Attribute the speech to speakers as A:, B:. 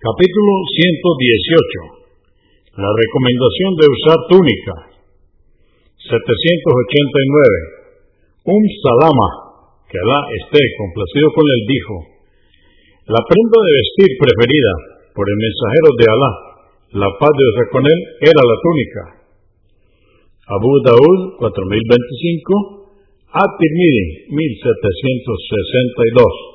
A: Capítulo 118. La recomendación de usar túnica. 789. Um Salama, que Alá esté complacido con él, dijo, la prenda de vestir preferida por el mensajero de Alá, la paz de Dios con él, era la túnica. Abu Daud 4025, At-Tirmidhi 1762.